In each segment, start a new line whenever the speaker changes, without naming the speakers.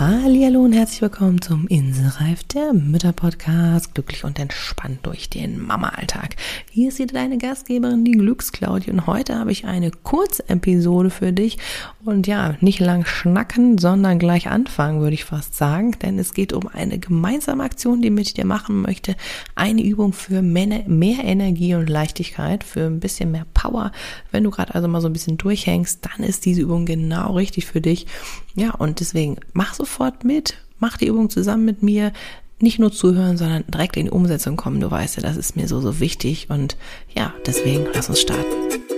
Hallo und herzlich willkommen zum Inselreif der Mütter Podcast. Glücklich und entspannt durch den Mama-Alltag. Hier ist wieder deine Gastgeberin, die Glücksklaudie. Und heute habe ich eine Kurzepisode für dich. Und ja, nicht lang schnacken, sondern gleich anfangen, würde ich fast sagen. Denn es geht um eine gemeinsame Aktion, die mit dir machen möchte. Eine Übung für mehr, mehr Energie und Leichtigkeit, für ein bisschen mehr Power. Wenn du gerade also mal so ein bisschen durchhängst, dann ist diese Übung genau richtig für dich. Ja, und deswegen mach sofort mit, mach die Übung zusammen mit mir. Nicht nur zuhören, sondern direkt in die Umsetzung kommen. Du weißt ja, das ist mir so, so wichtig. Und ja, deswegen lass uns starten.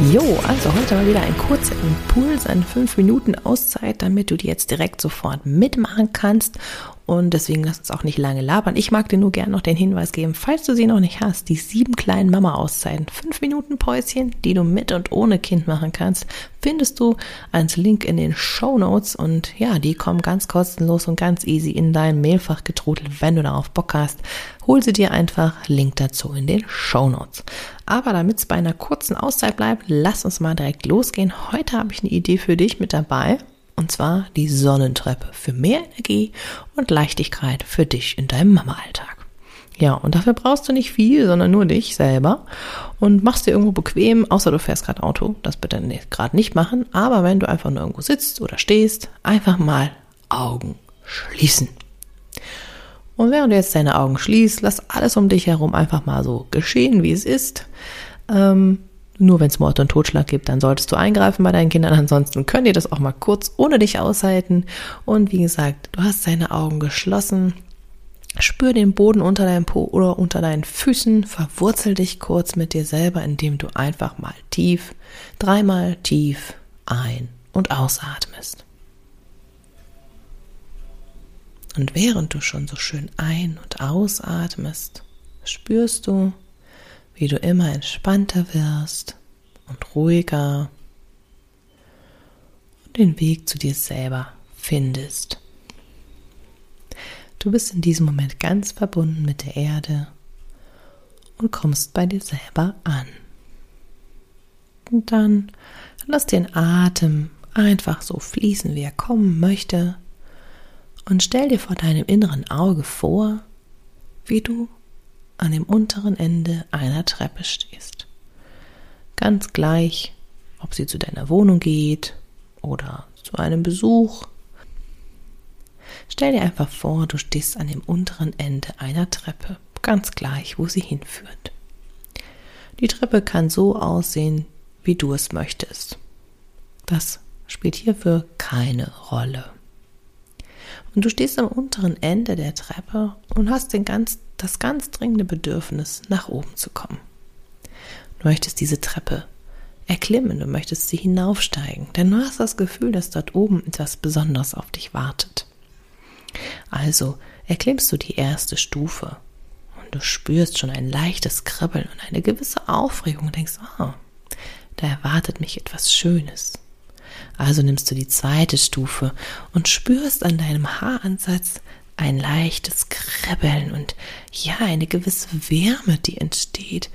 Jo, also heute mal wieder ein kurzer Impuls, eine 5 Minuten Auszeit, damit du die jetzt direkt sofort mitmachen kannst und deswegen lass uns auch nicht lange labern. Ich mag dir nur gerne noch den Hinweis geben, falls du sie noch nicht hast, die sieben kleinen Mama-Auszeiten, fünf Minuten Päuschen, die du mit und ohne Kind machen kannst, findest du als Link in den Show Notes und ja, die kommen ganz kostenlos und ganz easy in dein Mailfach getrudelt, wenn du darauf Bock hast. Hol sie dir einfach, Link dazu in den Show Notes. Aber damit es bei einer kurzen Auszeit bleibt, lass uns mal direkt losgehen. Heute habe ich eine Idee für dich mit dabei und zwar die Sonnentreppe für mehr Energie und Leichtigkeit für dich in deinem Mama-Alltag. Ja, und dafür brauchst du nicht viel, sondern nur dich selber und machst dir irgendwo bequem, außer du fährst gerade Auto, das bitte gerade nicht machen, aber wenn du einfach nur irgendwo sitzt oder stehst, einfach mal Augen schließen. Und während du jetzt deine Augen schließt, lass alles um dich herum einfach mal so geschehen, wie es ist. Ähm, nur wenn es Mord und Totschlag gibt, dann solltest du eingreifen bei deinen Kindern. Ansonsten können die das auch mal kurz ohne dich aushalten. Und wie gesagt, du hast deine Augen geschlossen. Spür den Boden unter deinem Po oder unter deinen Füßen. Verwurzel dich kurz mit dir selber, indem du einfach mal tief, dreimal tief ein- und ausatmest. Und während du schon so schön ein- und ausatmest, spürst du, wie du immer entspannter wirst und ruhiger und den Weg zu dir selber findest. Du bist in diesem Moment ganz verbunden mit der Erde und kommst bei dir selber an. Und dann lass den Atem einfach so fließen, wie er kommen möchte. Und stell dir vor deinem inneren Auge vor, wie du an dem unteren Ende einer Treppe stehst. Ganz gleich, ob sie zu deiner Wohnung geht oder zu einem Besuch. Stell dir einfach vor, du stehst an dem unteren Ende einer Treppe, ganz gleich, wo sie hinführt. Die Treppe kann so aussehen, wie du es möchtest. Das spielt hierfür keine Rolle. Und du stehst am unteren Ende der Treppe und hast den ganz das ganz dringende Bedürfnis, nach oben zu kommen. Du möchtest diese Treppe erklimmen, du möchtest sie hinaufsteigen, denn du hast das Gefühl, dass dort oben etwas Besonderes auf dich wartet. Also erklimmst du die erste Stufe und du spürst schon ein leichtes Kribbeln und eine gewisse Aufregung und denkst, oh, da erwartet mich etwas Schönes. Also nimmst du die zweite Stufe und spürst an deinem Haaransatz ein leichtes Kribbeln und ja, eine gewisse Wärme, die entsteht.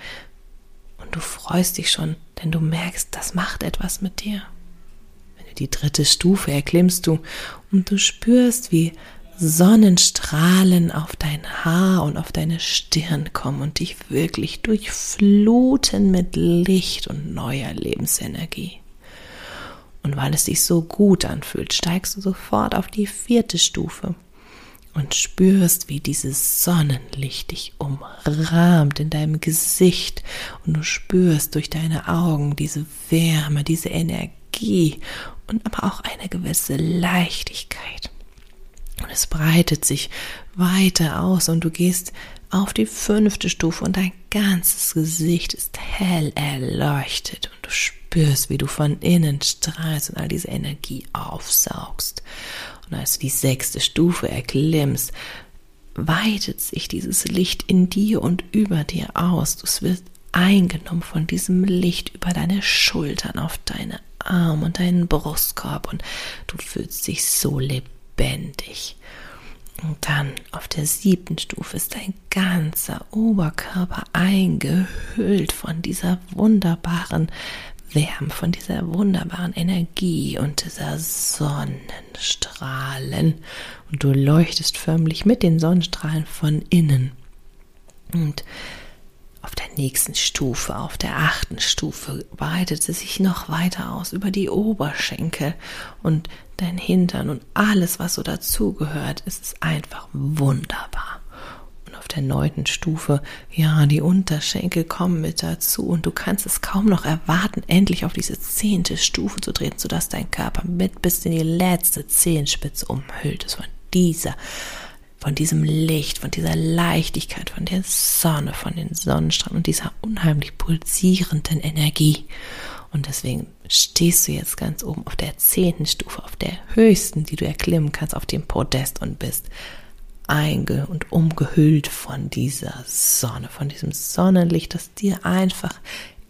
Und du freust dich schon, denn du merkst, das macht etwas mit dir. Wenn du die dritte Stufe erklimmst du und du spürst, wie Sonnenstrahlen auf dein Haar und auf deine Stirn kommen und dich wirklich durchfluten mit Licht und neuer Lebensenergie. Und weil es sich so gut anfühlt, steigst du sofort auf die vierte Stufe und spürst, wie dieses Sonnenlicht dich umrahmt in deinem Gesicht und du spürst durch deine Augen diese Wärme, diese Energie und aber auch eine gewisse Leichtigkeit. Und es breitet sich weiter aus und du gehst auf die fünfte Stufe und dein ganzes Gesicht ist hell erleuchtet und du spürst, wie du von innen strahlst und all diese Energie aufsaugst. Und als du die sechste Stufe erklimmst, weitet sich dieses Licht in dir und über dir aus. Du wirst eingenommen von diesem Licht über deine Schultern, auf deine Arme und deinen Brustkorb und du fühlst dich so lebendig. Und dann auf der siebten Stufe ist dein ganzer Oberkörper eingehüllt von dieser wunderbaren Wärme, von dieser wunderbaren Energie und dieser Sonnenstrahlen. Und du leuchtest förmlich mit den Sonnenstrahlen von innen. Und auf der nächsten Stufe, auf der achten Stufe, weitet sie sich noch weiter aus über die Oberschenkel und dein Hintern und alles, was so dazugehört. Es ist einfach wunderbar. Und auf der neunten Stufe, ja, die Unterschenkel kommen mit dazu und du kannst es kaum noch erwarten, endlich auf diese zehnte Stufe zu treten, sodass dein Körper mit bis in die letzte Zehenspitze umhüllt ist von dieser von diesem Licht, von dieser Leichtigkeit, von der Sonne, von den Sonnenstrahlen und dieser unheimlich pulsierenden Energie. Und deswegen stehst du jetzt ganz oben auf der zehnten Stufe, auf der höchsten, die du erklimmen kannst, auf dem Podest und bist einge- und umgehüllt von dieser Sonne, von diesem Sonnenlicht, das dir einfach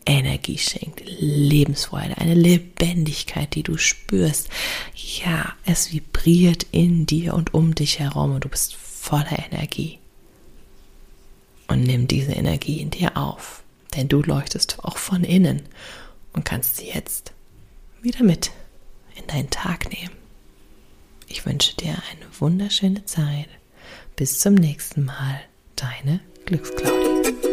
Energie schenkt, Lebensfreude, eine Lebendigkeit, die du spürst. Ja, es vibriert in dir und um dich herum und du bist voller Energie. Und nimm diese Energie in dir auf, denn du leuchtest auch von innen und kannst sie jetzt wieder mit in deinen Tag nehmen. Ich wünsche dir eine wunderschöne Zeit. Bis zum nächsten Mal, deine Glücksclaudi.